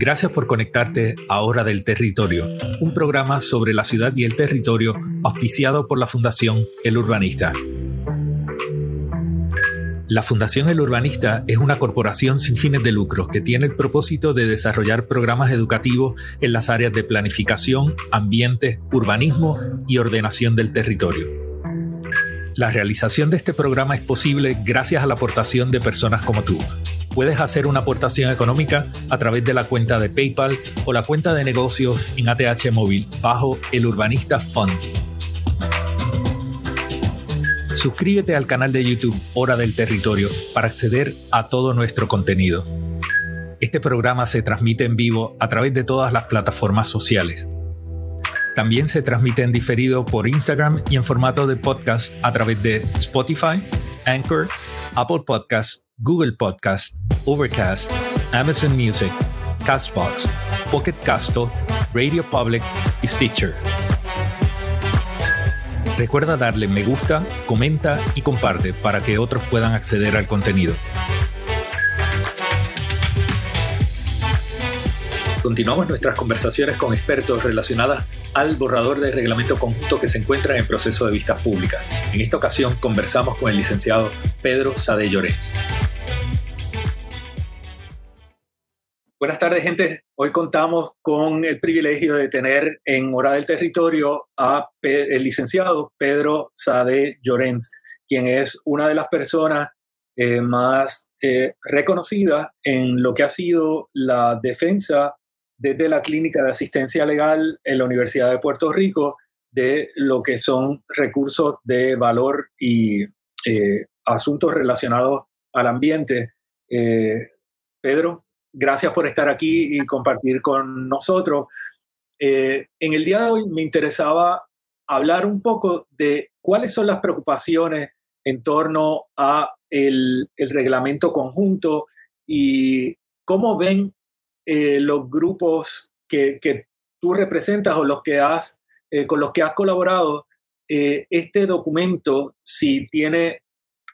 Gracias por conectarte a Hora del Territorio, un programa sobre la ciudad y el territorio auspiciado por la Fundación El Urbanista. La Fundación El Urbanista es una corporación sin fines de lucro que tiene el propósito de desarrollar programas educativos en las áreas de planificación, ambiente, urbanismo y ordenación del territorio. La realización de este programa es posible gracias a la aportación de personas como tú puedes hacer una aportación económica a través de la cuenta de PayPal o la cuenta de negocios en ATH Móvil bajo el Urbanista Fund. Suscríbete al canal de YouTube Hora del Territorio para acceder a todo nuestro contenido. Este programa se transmite en vivo a través de todas las plataformas sociales. También se transmite en diferido por Instagram y en formato de podcast a través de Spotify, Anchor, Apple Podcasts, Google Podcasts Overcast, Amazon Music, Castbox, Pocket Casto, Radio Public y Stitcher. Recuerda darle me gusta, comenta y comparte para que otros puedan acceder al contenido. Continuamos nuestras conversaciones con expertos relacionadas al borrador de reglamento conjunto que se encuentra en proceso de vistas públicas. En esta ocasión conversamos con el licenciado Pedro Sade Llorens. Buenas tardes, gente. Hoy contamos con el privilegio de tener en Hora del Territorio a el licenciado Pedro Sade Llorens, quien es una de las personas eh, más eh, reconocidas en lo que ha sido la defensa desde la Clínica de Asistencia Legal en la Universidad de Puerto Rico de lo que son recursos de valor y eh, asuntos relacionados al ambiente. Pedro, gracias por estar aquí y compartir con nosotros. Eh, en el día de hoy me interesaba hablar un poco de cuáles son las preocupaciones en torno a el, reglamento conjunto y cómo ven eh, los grupos que, tú representas o los que has, eh, con los que has colaborado este documento, si tiene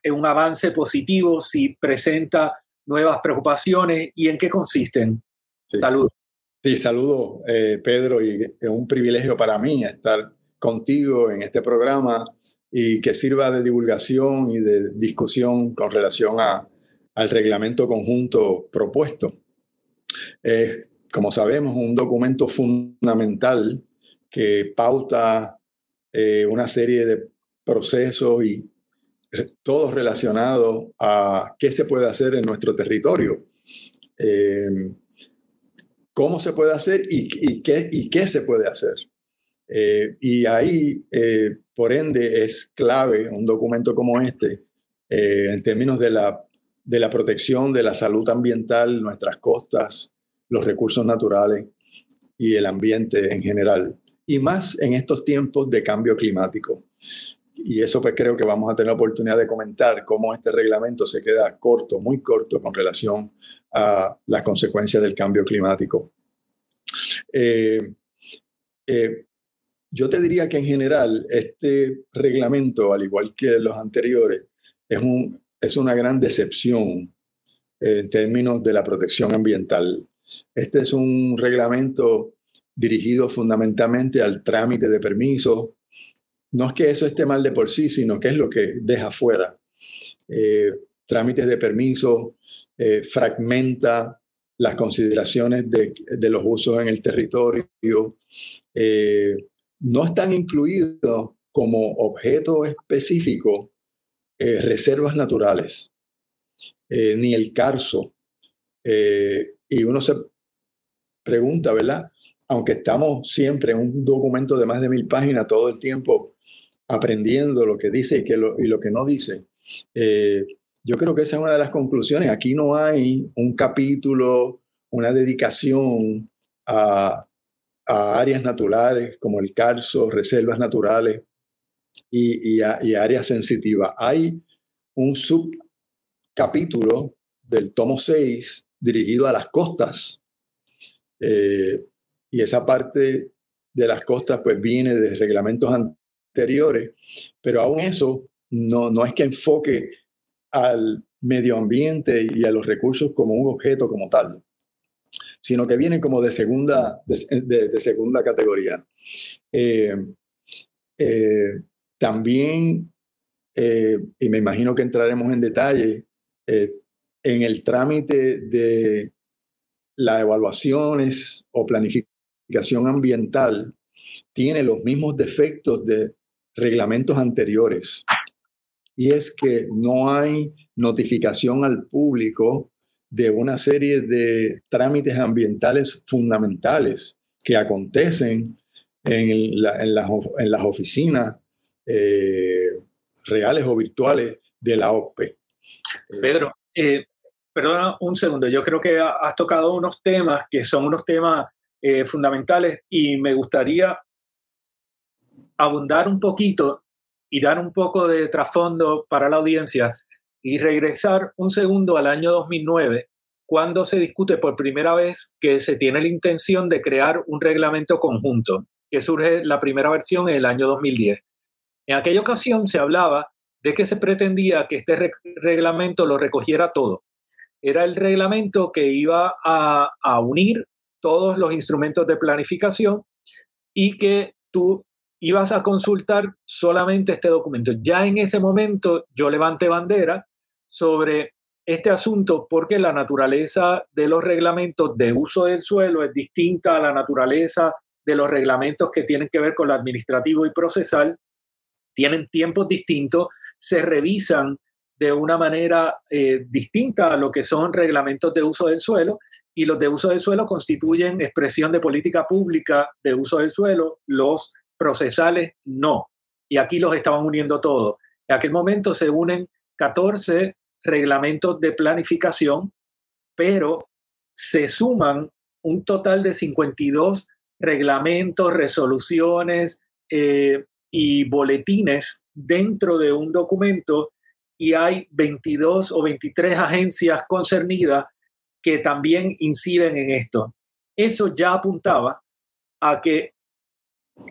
un avance positivo, si presenta nuevas preocupaciones y en qué consisten. Saludos. Sí, saludo eh, Pedro y es un privilegio para mí estar contigo en este programa y que sirva de divulgación y de discusión con relación a, al reglamento conjunto propuesto. Es, como sabemos, un documento fundamental que pauta eh, una serie de procesos y todo relacionado a qué se puede hacer en nuestro territorio. Em, cómo se puede hacer y, qué, y qué se puede hacer. Eh, y ahí, eh, por ende, es clave un documento como este eh, en términos de la, de la protección de la salud ambiental, nuestras costas, los recursos naturales y el ambiente en general. Y más en estos tiempos de cambio climático y eso pues creo que vamos a tener la oportunidad de comentar cómo este reglamento se queda corto, muy corto con relación a las consecuencias del cambio climático. Eh, eh, yo te diría que en general este reglamento, al igual que los anteriores, es, un, es una gran decepción en términos de la protección ambiental. Este es un reglamento dirigido fundamentalmente al trámite de permisos, no es que eso esté mal de por sí, sino que es lo que deja fuera. Eh, trámites de permiso, eh, fragmenta las consideraciones de, los usos en el territorio, eh, no están incluidos como objeto específico reservas naturales, ni el carso. Y uno se pregunta, ¿verdad? Aunque estamos siempre en un documento de más de mil páginas todo el tiempo aprendiendo lo que dice y, que lo, y lo que no dice. Eh, yo creo que esa es una de las conclusiones. Aquí no hay un capítulo, una dedicación a, áreas naturales como el Carso, reservas naturales y, y, áreas sensitivas. Hay un subcapítulo del tomo 6 dirigido a las costas. Eh, y esa parte de las costas pues viene de reglamentos pero aún eso no, no es que enfoque al medio ambiente y a los recursos como un objeto como tal, sino que vienen como de segunda, de, segunda categoría. Eh, eh, también, y me imagino que entraremos en detalle, en el trámite de las evaluaciones o planificación ambiental, tiene los mismos defectos de reglamentos anteriores. Y es que no hay notificación al público de una serie de trámites ambientales fundamentales que acontecen en, las, oficinas eh, reales o virtuales de la OPE. Pedro, eh, perdona un segundo, yo creo que has tocado unos temas que son unos temas eh, fundamentales y me gustaría abundar un poquito y dar un poco de trasfondo para la audiencia y regresar un segundo al año 2009, cuando se discute por primera vez que se tiene la intención de crear un reglamento conjunto, que surge la primera versión en el año 2010. En aquella ocasión se hablaba de que se pretendía que este reglamento lo recogiera todo. Era el reglamento que iba a, unir todos los instrumentos de planificación y que tú ibas a consultar solamente este documento. Ya en ese momento yo levanté bandera sobre este asunto porque la naturaleza de los reglamentos de uso del suelo es distinta a la naturaleza de los reglamentos que tienen que ver con lo administrativo y procesal, tienen tiempos distintos, se revisan de una manera eh, distinta a lo que son reglamentos de uso del suelo y los de uso del suelo constituyen expresión de política pública de uso del suelo, los procesales no. Y aquí los estaban uniendo todos. En aquel momento se unen 14 reglamentos de planificación, pero se suman un total de 52 reglamentos, resoluciones eh, y boletines dentro de un documento y hay 22 o 23 agencias concernidas que también inciden en esto. Eso ya apuntaba a que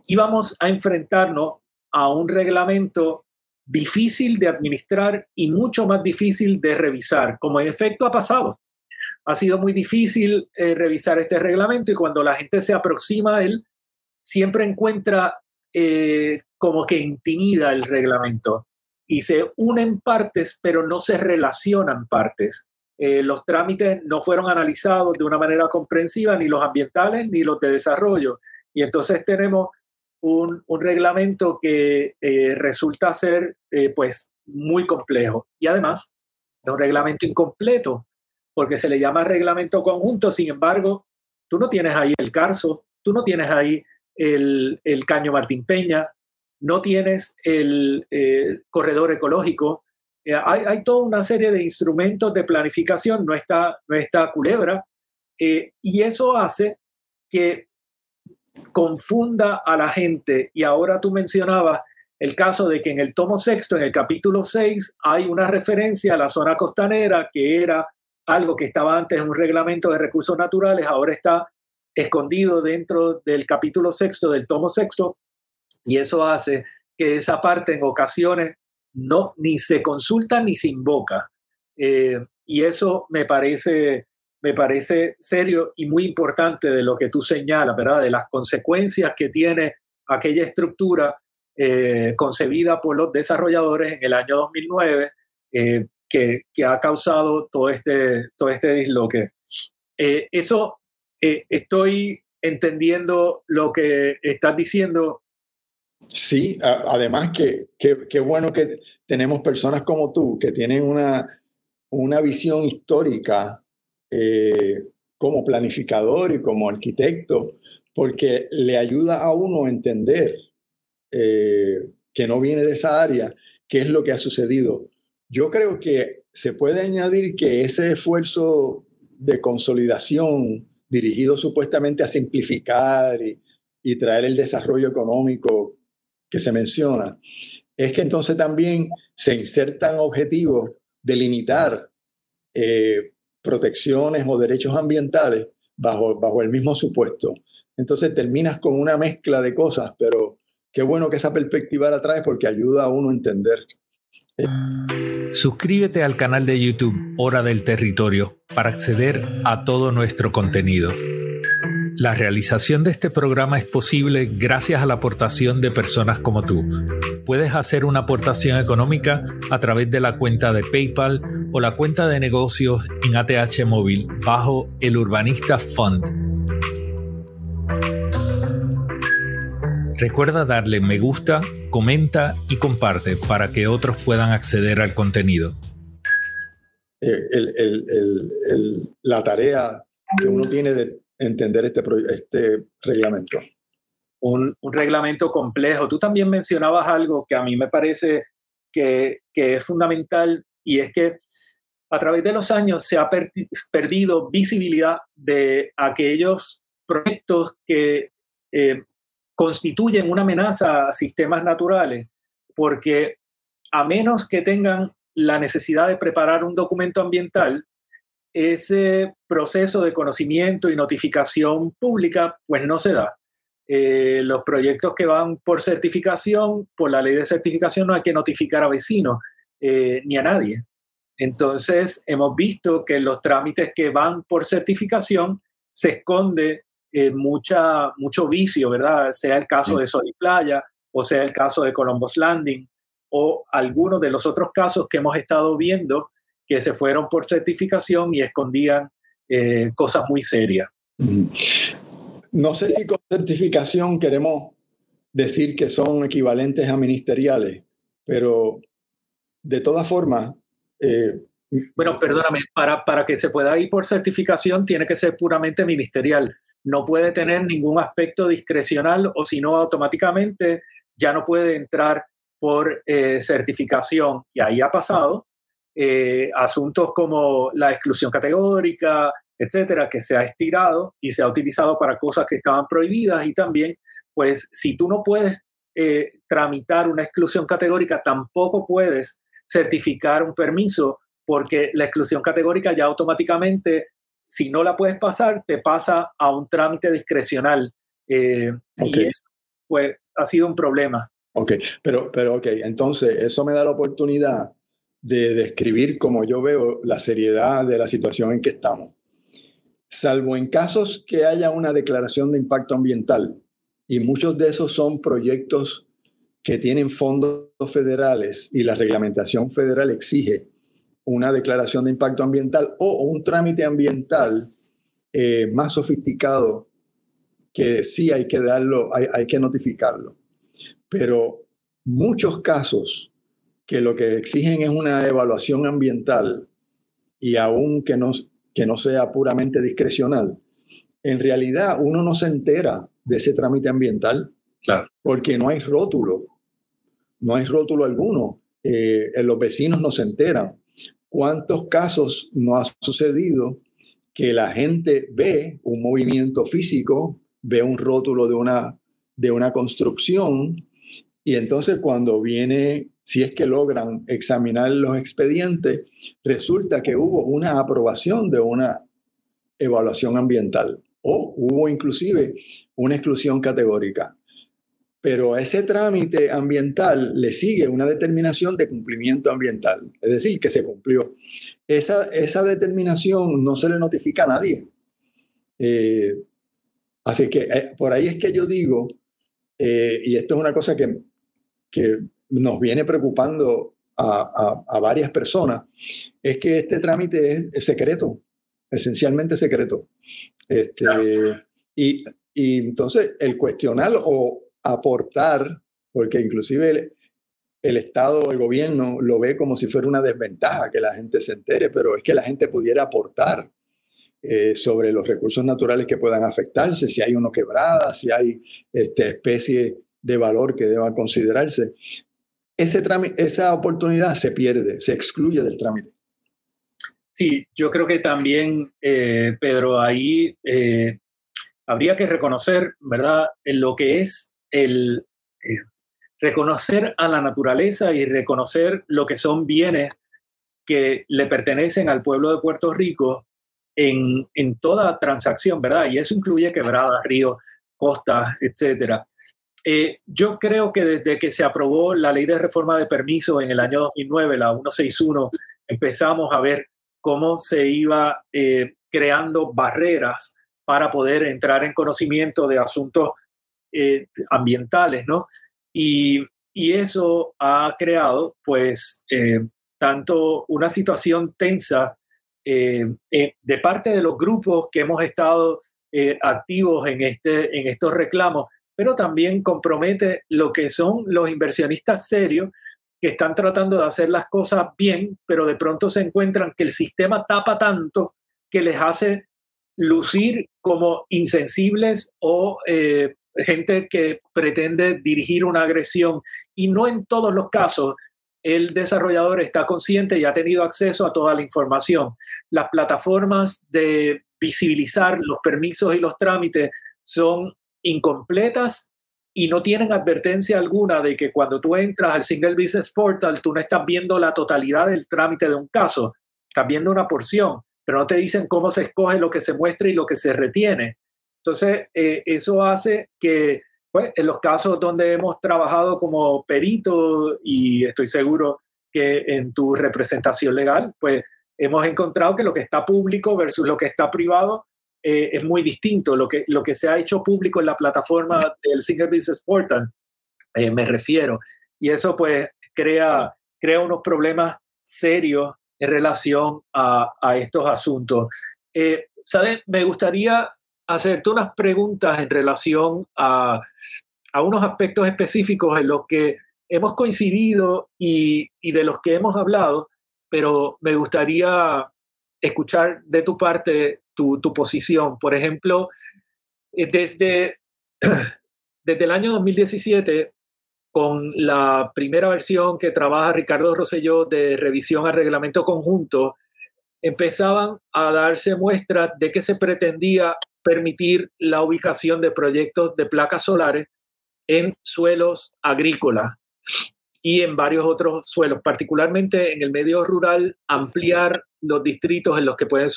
íbamos a enfrentarnos a un reglamento difícil de administrar y mucho más difícil de revisar, como en efecto ha pasado. Ha sido muy difícil eh, revisar este reglamento y cuando la gente se aproxima a él, siempre encuentra eh, como que intimida el reglamento y se unen partes, pero no se relacionan partes. Eh, los trámites no fueron analizados de una manera comprensiva, ni los ambientales ni los de desarrollo. Y entonces tenemos un, reglamento que eh, resulta ser eh, pues muy complejo. Y además, es un reglamento incompleto, porque se le llama reglamento conjunto, sin embargo, tú no tienes ahí el Carso, tú no tienes ahí el, Caño Martín Peña, no tienes el corredor ecológico, eh, hay, hay, toda una serie de instrumentos de planificación, no está, no está culebra, y eso hace que confunda a la gente. Y ahora tú mencionabas el caso de que en el tomo sexto, en el capítulo 6, hay una referencia a la zona costanera, que era algo que estaba antes en un reglamento de recursos naturales, ahora está escondido dentro del capítulo sexto del tomo sexto, y eso hace que esa parte en ocasiones no ni se consulta ni se invoca. Eh, y eso me parece me parece serio y muy importante de lo que tú señalas, ¿verdad? De las consecuencias que tiene aquella estructura eh, concebida por los desarrolladores en el año 2009, eh, que, que, ha causado todo este, todo este disloque. Eso estoy entendiendo lo que estás diciendo. Sí, además que qué bueno que tenemos personas como tú que tienen una, una visión histórica eh, como planificador y como arquitecto, porque le ayuda a uno a entender eh, que no viene de esa área, qué es lo que ha sucedido. Yo creo que se puede añadir que ese esfuerzo de consolidación dirigido supuestamente a simplificar y, y traer el desarrollo económico que se menciona, es que entonces también se insertan objetivos de limitar eh, protecciones o derechos ambientales bajo, bajo el mismo supuesto. Entonces terminas con una mezcla de cosas, pero qué bueno que esa perspectiva la traes porque ayuda a uno a entender. Suscríbete al canal de YouTube Hora del Territorio para acceder a todo nuestro contenido. La realización de este programa es posible gracias a la aportación de personas como tú. Puedes hacer una aportación económica a través de la cuenta de PayPal o la cuenta de negocios en ATH Móvil bajo el Urbanista Fund. Recuerda darle me gusta, comenta y comparte para que otros puedan acceder al contenido. Eh, la tarea que uno tiene de entender este, este reglamento. Un, reglamento complejo. Tú también mencionabas algo que a mí me parece que, es fundamental y es que a través de los años se ha perdido visibilidad de aquellos proyectos que eh, constituyen una amenaza a sistemas naturales, porque a menos que tengan la necesidad de preparar un documento ambiental, ese proceso de conocimiento y notificación pública pues no se da. Eh, los proyectos que van por certificación, por la ley de certificación no hay que notificar a vecinos eh, ni a nadie. Entonces hemos visto que los trámites que van por certificación se esconde eh, mucha, mucho vicio, ¿verdad? Sea el caso de Sol y Playa o sea el caso de Columbus Landing o algunos de los otros casos que hemos estado viendo que se fueron por certificación y escondían eh, cosas muy serias. No sé si con certificación queremos decir que son equivalentes a ministeriales, pero de todas formas... Eh, bueno, perdóname, para, para que se pueda ir por certificación tiene que ser puramente ministerial no puede tener ningún aspecto discrecional o si no automáticamente ya no puede entrar por eh, certificación. Y ahí ha pasado eh, asuntos como la exclusión categórica, etcétera, que se ha estirado y se ha utilizado para cosas que estaban prohibidas y también, pues, si tú no puedes eh, tramitar una exclusión categórica, tampoco puedes certificar un permiso porque la exclusión categórica ya automáticamente si no la puedes pasar, te pasa a un trámite discrecional. Eh, y eso pues, ha sido un problema. Ok, pero, pero ok, entonces eso me da la oportunidad de describir como yo veo la seriedad de la situación en que estamos. Salvo en casos que haya una declaración de impacto ambiental, y muchos de esos son proyectos que tienen fondos federales y la reglamentación federal exige una declaración de impacto ambiental o un trámite ambiental eh, más sofisticado que sí hay que darlo, hay, que notificarlo. Pero muchos casos que lo que exigen es una evaluación ambiental y aún que no, que no sea puramente discrecional, en realidad uno no se entera de ese trámite ambiental claro. porque no hay rótulo, no hay rótulo alguno. Eh, los vecinos no se enteran. ¿Cuántos casos no ha sucedido que la gente ve un movimiento físico, ve un rótulo de una, de una construcción y entonces cuando viene, si es que logran examinar los expedientes, resulta que hubo una aprobación de una evaluación ambiental o hubo inclusive una exclusión categórica pero a ese trámite ambiental le sigue una determinación de cumplimiento ambiental, es decir, que se cumplió. Esa, esa determinación no se le notifica a nadie. Eh, así que eh, por ahí es que yo digo, eh, y esto es una cosa que, que nos viene preocupando a, a, varias personas, es que este trámite es, secreto, esencialmente secreto. Este, y, y entonces el cuestionar o, aportar, porque inclusive el, Estado, el gobierno lo ve como si fuera una desventaja que la gente se entere, pero es que la gente pudiera aportar eh, sobre los recursos naturales que puedan afectarse, si hay uno quebrada, si hay este, especie de valor que deban considerarse. Ese esa oportunidad se pierde, se excluye del trámite. Sí, yo creo que también, eh, Pedro, ahí eh, habría que reconocer, ¿verdad?, en lo que es el eh, reconocer a la naturaleza y reconocer lo que son bienes que le pertenecen al pueblo de Puerto Rico en, en toda transacción, ¿verdad? Y eso incluye quebradas, ríos, costas, etcétera. Eh, yo creo que desde que se aprobó la ley de reforma de permiso en el año 2009, la 161, empezamos a ver cómo se iba eh, creando barreras para poder entrar en conocimiento de asuntos eh, ambientales, ¿no? Y, y, eso ha creado, pues, tanto una situación tensa de parte de los grupos que hemos estado activos en, este, en estos reclamos, pero también compromete lo que son los inversionistas serios que están tratando de hacer las cosas bien, pero de pronto se encuentran que el sistema tapa tanto que les hace lucir como insensibles o eh, gente que pretende dirigir una agresión. Y no en todos los casos el desarrollador está consciente y ha tenido acceso a toda la información. Las plataformas de visibilizar los permisos y los trámites son incompletas y no tienen advertencia alguna de que cuando tú entras al Single Business Portal, tú no estás viendo la totalidad del trámite de un caso, estás viendo una porción, pero no te dicen cómo se escoge lo que se muestra y lo que se retiene. Entonces, eh, eso hace que, pues, en los casos donde hemos trabajado como perito, y estoy seguro que en tu representación legal, pues hemos encontrado que lo que está público versus lo que está privado eh, es muy distinto. Lo que, lo que se ha hecho público en la plataforma del Single Business Portal, eh, me refiero. Y eso pues crea, crea unos problemas serios en relación a, a estos asuntos. Eh, ¿Sabes? Me gustaría hacerte unas preguntas en relación a, a, unos aspectos específicos en los que hemos coincidido y, y de los que hemos hablado, pero me gustaría escuchar de tu parte tu, posición. Por ejemplo, eh, desde, desde el año 2017, con la primera versión que trabaja Ricardo Rosselló de revisión al reglamento conjunto, empezaban a darse muestras de que se pretendía permitir la ubicación de proyectos de placas solares en suelos agrícolas y en varios otros suelos, particularmente en el medio rural, ampliar los distritos en los que pueden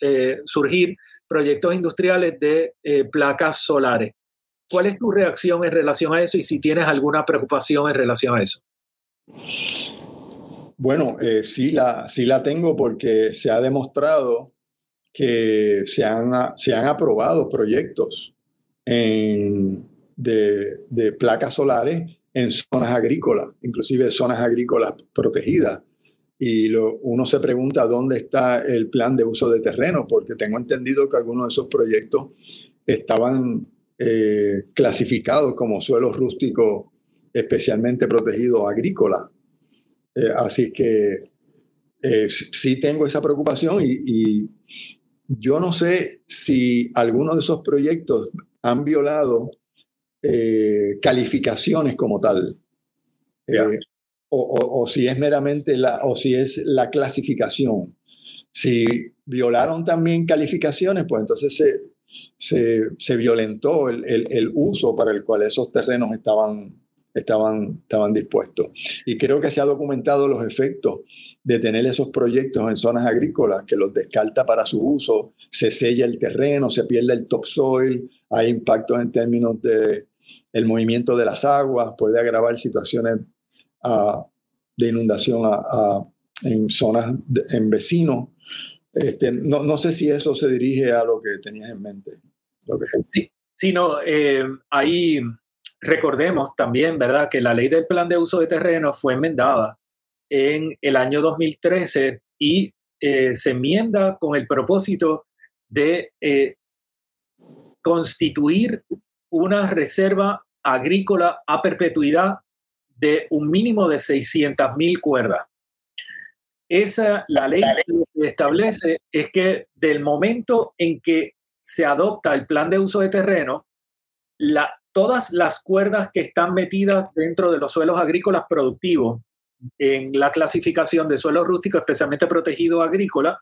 eh, surgir proyectos industriales de eh, placas solares. ¿Cuál es tu reacción en relación a eso y si tienes alguna preocupación en relación a eso? Bueno, eh, sí, la, sí la tengo porque se ha demostrado que se han, se han aprobado proyectos de, de placas solares en zonas agrícolas, inclusive zonas agrícolas protegidas y uno se pregunta dónde está el plan de uso de terreno, porque tengo entendido que algunos de esos proyectos estaban eh, clasificados como suelos rústicos especialmente protegidos agrícolas. Eh, así que eh, sí tengo esa preocupación y, y, yo no sé si algunos de esos proyectos han violado calificaciones como tal o, si es meramente la, o si es la clasificación. Si violaron también calificaciones, pues entonces se, se, se violentó el, el, el, uso para el cual esos terrenos estaban, estaban, estaban dispuestos. Y creo que se ha documentado los efectos de tener esos proyectos en zonas agrícolas, que los descarta para su uso, se sella el terreno, se pierde el topsoil, hay impactos en términos de el movimiento de las aguas, puede agravar situaciones de inundación en zonas, en vecinos. Este, no, no, sé si eso se dirige a lo que tenías en mente. Sí, sí, no, eh, ahí recordemos también, ¿verdad?, que la ley del plan de uso de terreno fue enmendada en el año 2013 y eh, se enmienda con el propósito de eh, constituir una reserva agrícola a perpetuidad de un mínimo de 600.000 cuerdas. Esa, la ley lo que establece es que del momento en que se adopta el plan de uso de terreno, la, todas las cuerdas que están metidas dentro de los suelos agrícolas productivos en la clasificación de suelos rústicos especialmente protegido agrícola,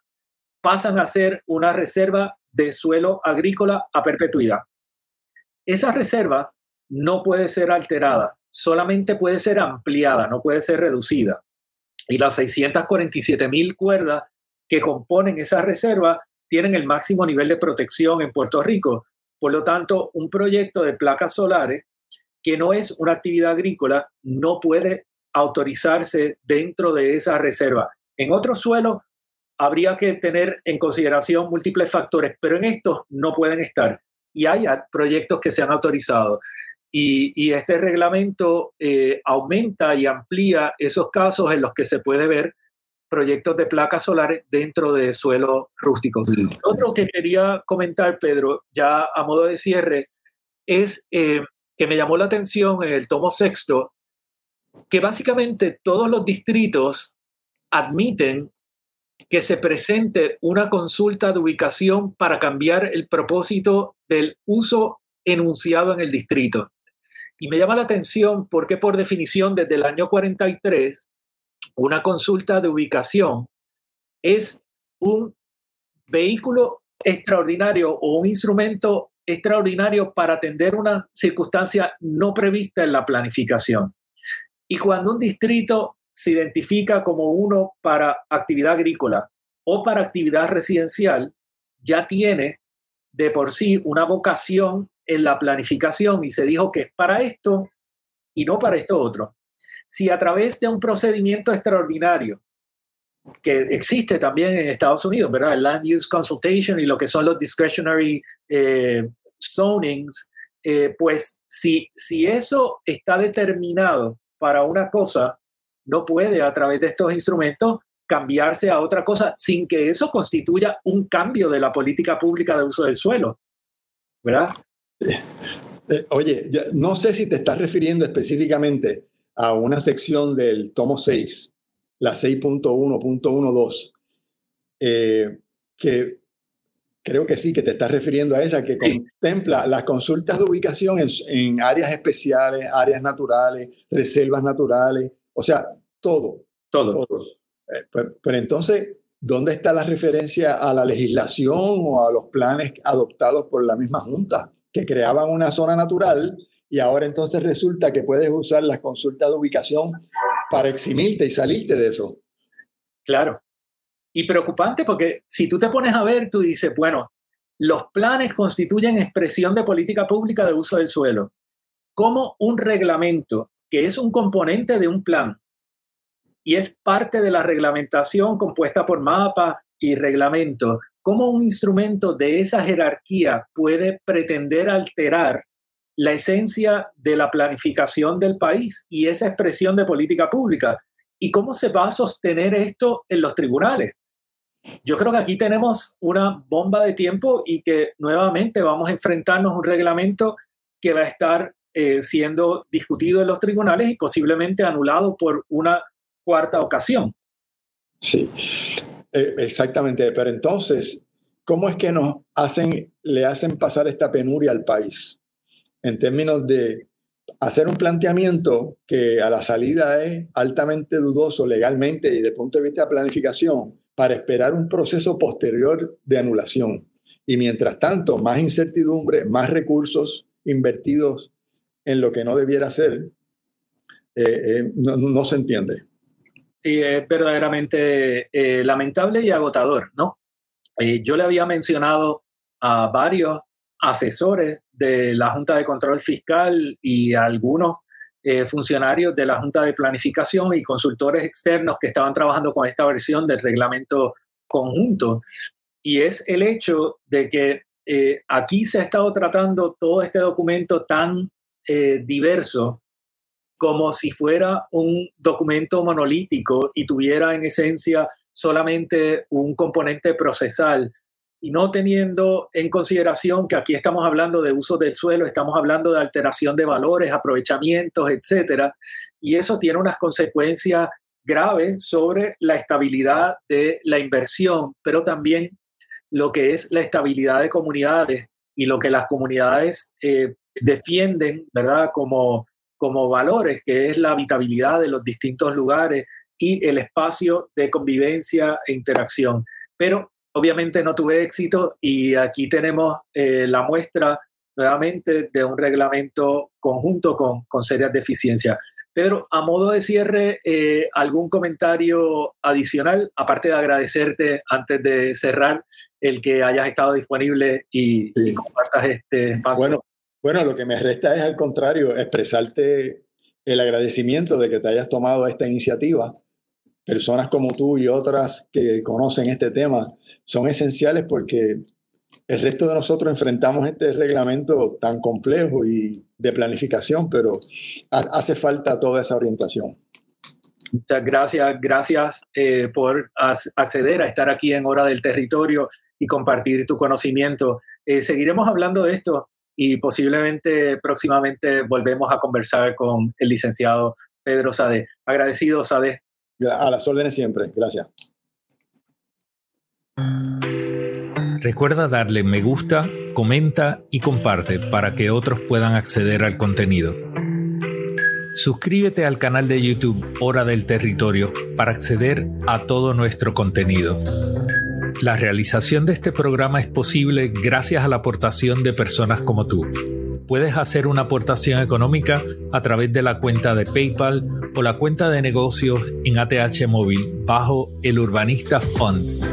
pasan a ser una reserva de suelo agrícola a perpetuidad. Esa reserva no puede ser alterada solamente puede ser ampliada, no puede ser reducida. Y las 647 mil cuerdas que componen esa reserva tienen el máximo nivel de protección en Puerto Rico. Por lo tanto, un proyecto de placas solares que no es una actividad agrícola, no puede autorizarse dentro de esa reserva. En otros suelos habría que tener en consideración múltiples factores, pero en estos no pueden estar. Y hay proyectos que se han autorizado. Y, este reglamento eh, aumenta y amplía esos casos en los que se puede ver proyectos de placas solares dentro de suelos rústicos. Otro que quería comentar, Pedro, ya a modo de cierre, es eh, que me llamó la atención en el tomo sexto, que básicamente todos los distritos admiten que se presente una consulta de ubicación para cambiar el propósito del uso enunciado en el distrito. Y me llama la atención porque por definición desde el año 43, una consulta de ubicación es un vehículo extraordinario o un instrumento extraordinario para atender una circunstancia no prevista en la planificación. Y cuando un distrito se identifica como uno para actividad agrícola o para actividad residencial, ya tiene de por sí una vocación en la planificación y se dijo que es para esto y no para esto otro. Si a través de un procedimiento extraordinario que existe también en Estados Unidos, ¿verdad? El Land Use Consultation y lo que son los discretionary eh, zonings, eh, pues si, si eso está determinado para una cosa, no puede a través de estos instrumentos cambiarse a otra cosa sin que eso constituya un cambio de la política pública de uso del suelo. ¿Verdad? Eh, oye, no sé si te estás refiriendo específicamente a una sección del tomo 6, la 6.1.12, eh, que creo que sí, que te estás refiriendo a esa, que contempla las consultas de ubicación en, áreas especiales, áreas naturales, reservas naturales, o sea, todo. Todo. Eh, pero, pero entonces, ¿dónde está la referencia a la legislación o a los planes adoptados por la misma Junta? que creaban una zona natural y ahora entonces resulta que puedes usar las consultas de ubicación para eximirte y salirte de eso. Claro. Y preocupante porque si tú te pones a ver, tú dices, bueno, los planes constituyen expresión de política pública de uso del suelo. Como un reglamento, que es un componente de un plan y es parte de la reglamentación compuesta por mapa y reglamento, ¿Cómo un instrumento de esa jerarquía puede pretender alterar la esencia de la planificación del país y esa expresión de política pública? ¿Y cómo se va a sostener esto en los tribunales? Yo creo que aquí tenemos una bomba de tiempo y que nuevamente vamos a enfrentarnos a un reglamento que va a estar eh, siendo discutido en los tribunales y posiblemente anulado por una cuarta ocasión. Sí, eh, exactamente, pero entonces, ¿cómo es que nos hacen, le hacen pasar esta penuria al país? En términos de hacer un planteamiento que a la salida es altamente dudoso legalmente y desde el punto de vista de planificación para esperar un proceso posterior de anulación. Y mientras tanto, más incertidumbre, más recursos invertidos en lo que no debiera ser, eh, eh, no se entiende. Sí, es verdaderamente eh, lamentable y agotador, ¿no? Yo le había mencionado a varios asesores de la Junta de Control Fiscal y algunos eh, funcionarios de la Junta de Planificación y consultores externos que estaban trabajando con esta versión del reglamento conjunto. Y es el hecho de que aquí se ha estado tratando todo este documento tan diverso como si fuera un documento monolítico y tuviera en esencia solamente un componente procesal y no teniendo en consideración que aquí estamos hablando de uso del suelo, estamos hablando de alteración de valores, aprovechamientos, etcétera, y eso tiene unas consecuencias graves sobre la estabilidad de la inversión, pero también lo que es la estabilidad de comunidades y lo que las comunidades eh, defienden, ¿verdad? Como como valores, que es la habitabilidad de los distintos lugares y el espacio de convivencia e interacción. Pero obviamente no tuve éxito y aquí tenemos eh, la muestra nuevamente de un reglamento conjunto con, con serias deficiencias. Pedro, a modo de cierre, eh, ¿algún comentario adicional? Aparte de agradecerte antes de cerrar el que hayas estado disponible y, compartas este espacio. Bueno, Bueno, lo que me resta es al contrario, expresarte el agradecimiento de que te hayas tomado esta iniciativa. Personas como tú y otras que conocen este tema son esenciales porque el resto de nosotros enfrentamos este reglamento tan complejo y de planificación, pero hace falta toda esa orientación. Muchas gracias, gracias eh, por acceder a estar aquí en Hora del Territorio y compartir tu conocimiento. Eh, seguiremos hablando de esto y posiblemente próximamente volvemos a conversar con el licenciado Pedro Sade. Agradecido, Sade. A las órdenes siempre. Gracias. Recuerda darle me gusta, comenta y comparte para que otros puedan acceder al contenido. Suscríbete al canal de YouTube Hora del Territorio para acceder a todo nuestro contenido. La realización de este programa es posible gracias a la aportación de personas como tú. Puedes hacer una aportación económica a través de la cuenta de PayPal o la cuenta de negocios en ATH Móvil bajo el Urbanista Fund